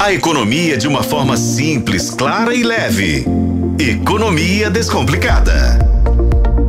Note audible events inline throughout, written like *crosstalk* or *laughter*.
A economia de uma forma simples, clara e leve. Economia Descomplicada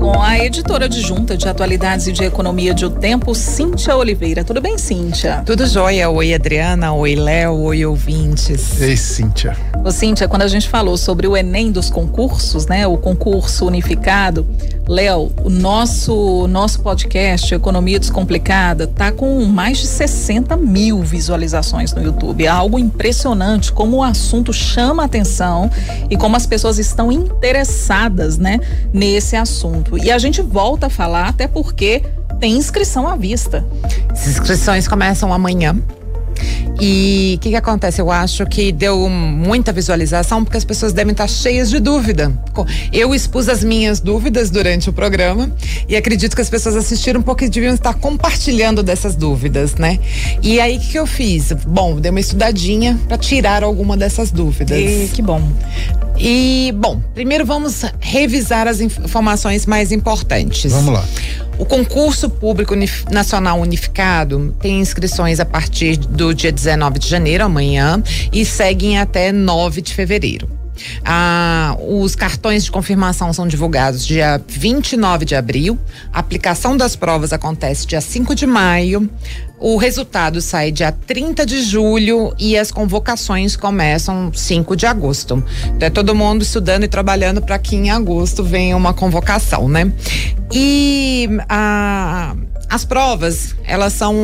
com a editora adjunta de atualidades e de economia de O Tempo, Cíntia Oliveira. Tudo bem, Cíntia? Tudo jóia. Oi, Adriana. Oi, Léo. Oi, ouvintes. Ei, Cíntia. Ô, Cíntia, quando a gente falou sobre o Enem dos concursos, né? O concurso unificado, Léo, o nosso, nosso podcast Economia Descomplicada tá com mais de 60 mil visualizações no YouTube. É algo impressionante como o assunto chama atenção e como as pessoas estão interessadas, né, nesse assunto. E a gente volta a falar, até porque tem inscrição à vista. As inscrições começam amanhã. E o que, que, acontece? Eu acho que deu muita visualização porque as pessoas devem estar cheias de dúvida. Eu expus as minhas dúvidas durante o programa e acredito que as pessoas assistiram porque deviam estar compartilhando dessas dúvidas, né? E aí o que, que, eu fiz? Bom, dei uma estudadinha para tirar alguma dessas dúvidas. E, que bom. E, bom, primeiro vamos revisar as informações mais importantes. Vamos lá. O concurso público unif nacional unificado tem inscrições a partir do dia 19 de janeiro, amanhã, e seguem até 9 de fevereiro. Ah, os cartões de confirmação são divulgados dia 29 de abril. A aplicação das provas acontece dia 5 de maio. O resultado sai dia 30 de julho e as convocações começam 5 de agosto. Então é todo mundo estudando e trabalhando para que em agosto venha uma convocação, né? E a, as provas, elas são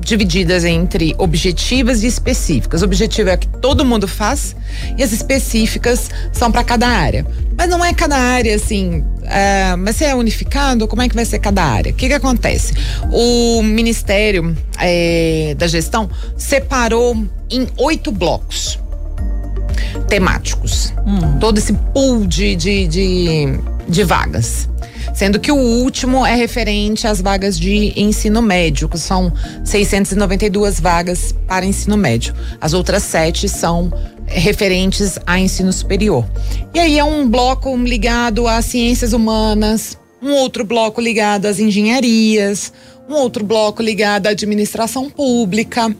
divididas entre objetivas e específicas. O objetivo é que todo mundo faz e as específicas são para cada área. Mas não é cada área assim. É, mas se é unificado, como é que vai ser cada área? O que, que acontece? O Ministério é, da Gestão separou em oito blocos temáticos. Hum. Todo esse pool de, de, de, de vagas sendo que o último é referente às vagas de ensino médio, que são 692 vagas para ensino médio. As outras sete são referentes a ensino superior. E aí é um bloco ligado às ciências humanas, um outro bloco ligado às engenharias, um outro bloco ligado à administração pública.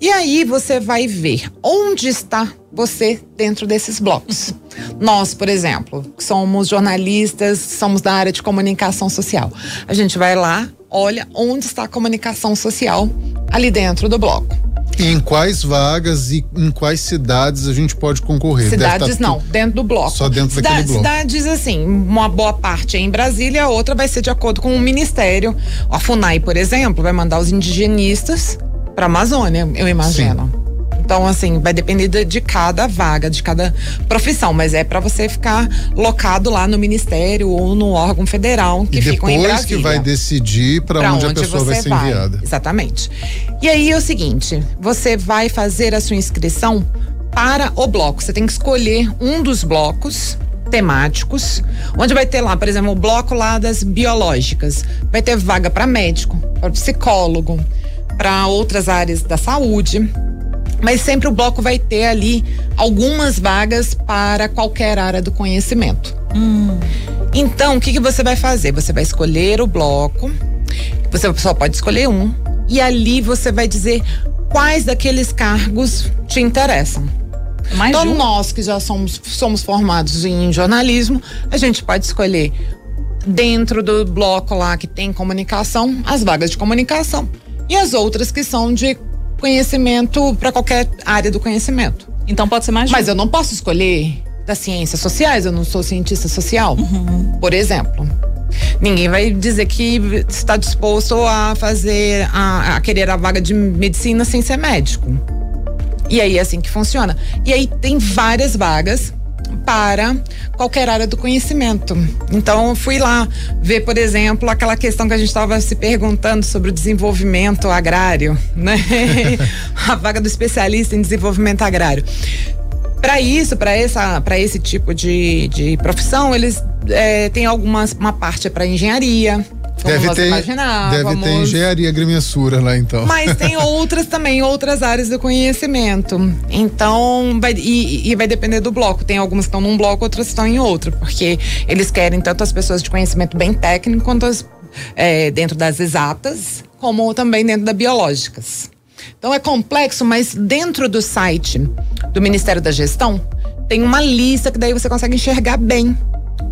E aí você vai ver onde está você dentro desses blocos. Nós, por exemplo, somos jornalistas, somos da área de comunicação social. A gente vai lá, olha onde está a comunicação social ali dentro do bloco. E em quais vagas e em quais cidades a gente pode concorrer? Cidades tá não, dentro do bloco. Só dentro Cida daquele bloco. Cidades assim, uma boa parte é em Brasília, a outra vai ser de acordo com o ministério. A FUNAI, por exemplo, vai mandar os indigenistas para a Amazônia, eu imagino. Sim. Então, assim, vai depender de, de, cada vaga, de cada profissão, mas é para você ficar locado lá no ministério ou no órgão federal que fica em Brasília. que vai decidir para onde, onde, a pessoa vai ser vai. enviada. Exatamente. E aí é o seguinte, você vai fazer a sua inscrição para o bloco. Você tem que escolher um dos blocos temáticos, onde vai ter lá, por exemplo, o bloco lá das biológicas. Vai ter vaga para médico, para psicólogo, para outras áreas da saúde. Mas sempre o bloco vai ter ali algumas vagas para qualquer área do conhecimento. Hum. Então, o que, que você vai fazer? Você vai escolher o bloco, você só pode escolher um, e ali você vai dizer quais daqueles cargos te interessam. Mais então, nós que já somos, somos formados em jornalismo, a gente pode escolher dentro do bloco lá que tem comunicação, as vagas de comunicação e as outras que são de conhecimento para qualquer área do conhecimento. Então pode ser mais. Mas eu não posso escolher das ciências sociais, eu não sou cientista social, uhum. por exemplo. Ninguém vai dizer que está disposto a fazer, a, a querer a vaga de medicina sem ser médico. E aí é assim que funciona. E aí tem várias vagas para qualquer área do conhecimento. Então, fui lá ver, por exemplo, aquela questão que a gente estava se perguntando sobre o desenvolvimento agrário, né? *laughs* a vaga do especialista em desenvolvimento agrário. Para isso, para essa, para esse tipo de, de profissão, eles é, têm algumas uma parte para engenharia, deve ter, Deve ter engenharia agrimensura lá então. Mas tem *laughs* outras também, outras áreas do conhecimento. Então, vai, e, e, vai depender do bloco. Tem algumas que estão num bloco, outras estão em outro. Porque eles querem tanto as pessoas de conhecimento bem técnico quanto as, é, dentro das exatas, como também dentro das biológicas. Então é complexo, mas dentro do site do Ministério da Gestão tem uma lista que daí você consegue enxergar bem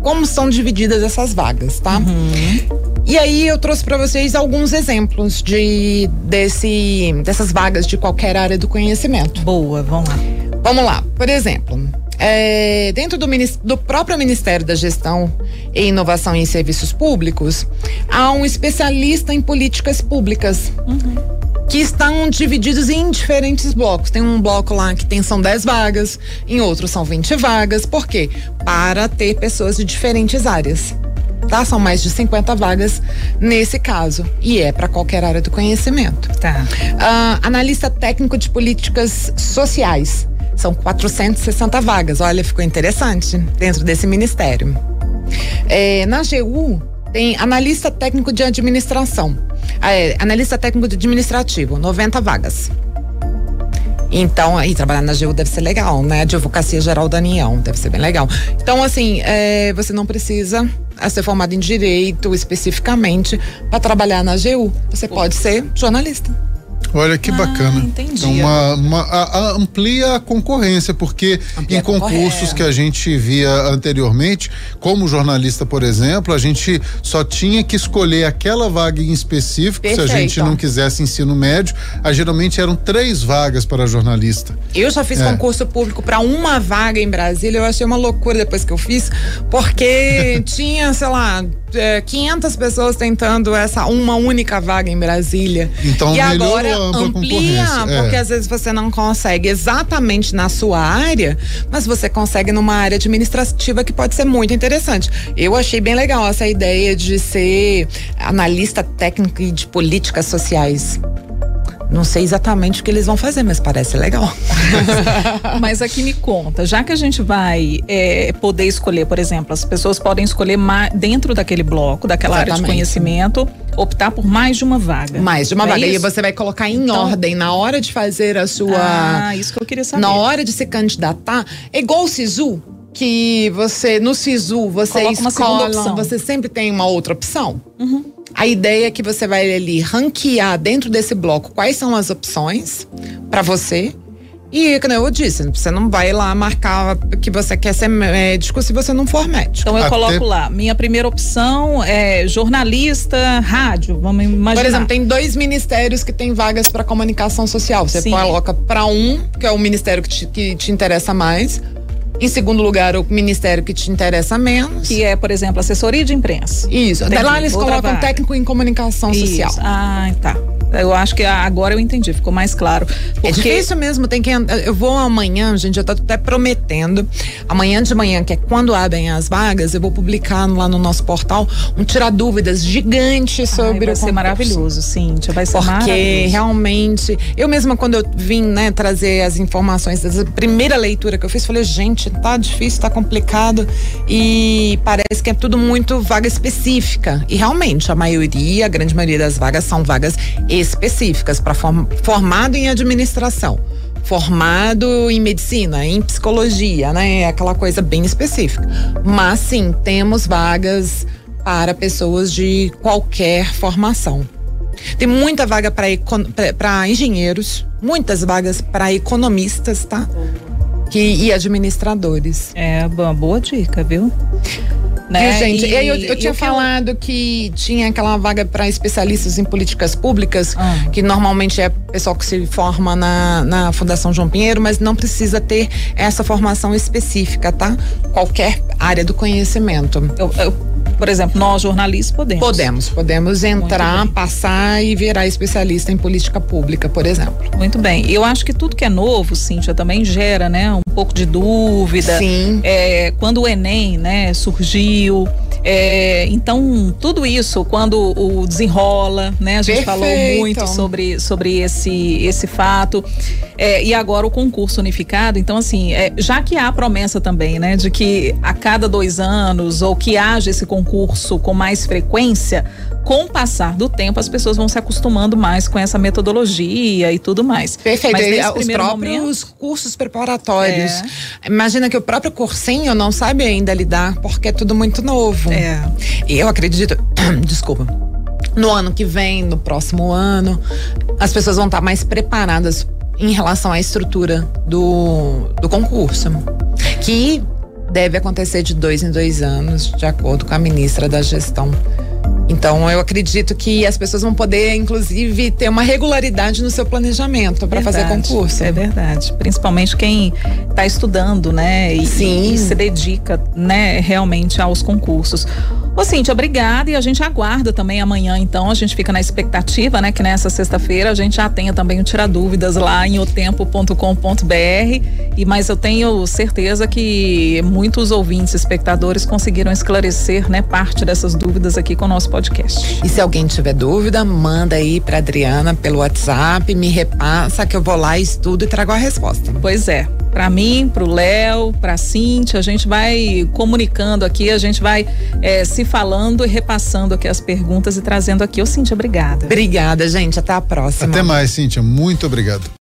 como são divididas essas vagas, tá? Uhum. E aí eu trouxe para vocês alguns exemplos de desse, dessas vagas de qualquer área do conhecimento. Boa, vamos lá. Vamos lá. Por exemplo, é, dentro do, do, próprio Ministério da Gestão e Inovação em Serviços Públicos, há um especialista em políticas públicas. Uhum. Que estão divididos em diferentes blocos. Tem um bloco lá que tem são 10 vagas, em outro são 20 vagas. Por quê? Para ter pessoas de diferentes áreas tá? São mais de 50 vagas nesse caso. E é para qualquer área do conhecimento. Tá. Uh, analista técnico de políticas sociais. São 460 vagas. Olha, ficou interessante dentro desse ministério. É, na GU, tem analista técnico de administração. É, analista técnico de administrativo, 90 vagas. Então, aí trabalhar na GU deve ser legal, né? Advocacia Geral da União, deve ser bem legal. Então, assim, é, você não precisa ser formado em direito especificamente para trabalhar na GU. Você pode ser jornalista. Olha que ah, bacana. Entendi. Então, uma, uma a, a amplia a concorrência, porque amplia em concursos que a gente via anteriormente, como jornalista, por exemplo, a gente só tinha que escolher aquela vaga em específico, Perfeito. se a gente não quisesse ensino médio, a, geralmente eram três vagas para jornalista. Eu já fiz é. concurso público para uma vaga em Brasília, eu achei uma loucura depois que eu fiz, porque *laughs* tinha, sei lá, 500 é, pessoas tentando essa uma única vaga em Brasília. Então, e agora amplia, é. porque às vezes você não consegue exatamente na sua área, mas você consegue numa área administrativa que pode ser muito interessante. Eu achei bem legal essa ideia de ser analista técnico de políticas sociais. Não sei exatamente o que eles vão fazer, mas parece legal. *laughs* mas aqui me conta, já que a gente vai é, poder escolher, por exemplo, as pessoas podem escolher dentro daquele bloco, daquela exatamente. área de conhecimento, optar por mais de uma vaga. Mais de uma é vaga. Isso? E você vai colocar em então, ordem na hora de fazer a sua. Ah, isso que eu queria saber. Na hora de se candidatar. É igual o SISU, que você, no SISU, você Coloca escolhe, você sempre tem uma outra opção. Uhum. A ideia é que você vai ali ranquear dentro desse bloco quais são as opções para você. E, como eu disse, você não vai lá marcar que você quer ser médico se você não for médico. Então eu Até... coloco lá, minha primeira opção é jornalista, rádio, vamos imaginar. Por exemplo, tem dois ministérios que têm vagas para comunicação social. Você Sim. coloca para um, que é o ministério que te, que te interessa mais, em segundo lugar, o ministério que te interessa menos. Que é, por exemplo, assessoria de imprensa. Isso. Entendi. Lá eles Outra colocam vaga. técnico em comunicação Isso. social. Ah, tá. Eu acho que agora eu entendi, ficou mais claro. É porque... É difícil mesmo, tem que. Eu vou amanhã, gente, eu tô até prometendo. Amanhã de manhã, que é quando abrem as vagas, eu vou publicar lá no nosso portal um tirar dúvidas gigante sobre Ai, vai o ser maravilhoso, Cíntia. Vai ser porque maravilhoso. realmente. Eu mesma, quando eu vim, né, trazer as informações da primeira leitura que eu fiz, falei, gente, tá difícil, tá complicado. E parece que é tudo muito vaga específica. E realmente, a maioria, a grande maioria das vagas são vagas específicas para form, formado em administração, formado em medicina, em psicologia, né? Aquela coisa bem específica. Mas sim, temos vagas para pessoas de qualquer formação. Tem muita vaga para engenheiros, muitas vagas para economistas, tá? Que, e administradores. É uma boa dica, viu? Né? Viu, gente? E, eu, eu tinha falado que tinha aquela vaga para especialistas em políticas públicas, ah. que normalmente é pessoal que se forma na, na Fundação João Pinheiro, mas não precisa ter essa formação específica, tá? Qualquer área do conhecimento. Eu, eu, por exemplo, nós jornalistas podemos. Podemos, podemos entrar, passar e virar especialista em política pública, por exemplo. Muito bem. Eu acho que tudo que é novo, Cíntia, também gera, né, um pouco de dúvida. Sim. É, quando o Enem, né, surgiu, é, então, tudo isso, quando o desenrola, né? A gente Perfeito. falou muito sobre, sobre esse, esse fato. É, e agora o concurso unificado. Então, assim, é, já que há a promessa também, né, de que a cada dois anos ou que haja esse concurso com mais frequência, com o passar do tempo, as pessoas vão se acostumando mais com essa metodologia e tudo mais. Perfeito. Mas os próprios momento, cursos preparatórios. É. Imagina que o próprio cursinho não sabe ainda lidar, porque é tudo muito novo. É. E eu acredito. *clears throat* Desculpa no ano que vem, no próximo ano, as pessoas vão estar mais preparadas em relação à estrutura do, do concurso, que deve acontecer de dois em dois anos, de acordo com a ministra da Gestão. Então, eu acredito que as pessoas vão poder, inclusive, ter uma regularidade no seu planejamento para fazer concurso. É verdade. Principalmente quem está estudando, né? E, Sim. e se dedica, né, realmente aos concursos. Ô, Cíntia, obrigada. E a gente aguarda também amanhã, então. A gente fica na expectativa, né? Que nessa sexta-feira a gente já tenha também o Tira Dúvidas lá em otempo.com.br. E mas eu tenho certeza que muitos ouvintes, espectadores conseguiram esclarecer, né? Parte dessas dúvidas aqui com o nosso podcast. E se alguém tiver dúvida, manda aí pra Adriana pelo WhatsApp, me repassa que eu vou lá, estudo e trago a resposta. Pois é para mim, para o Léo, para a Cintia, a gente vai comunicando aqui, a gente vai é, se falando e repassando aqui as perguntas e trazendo aqui. Ô, Cintia, obrigada. Obrigada, gente. Até a próxima. Até mais, Cintia. Muito obrigado.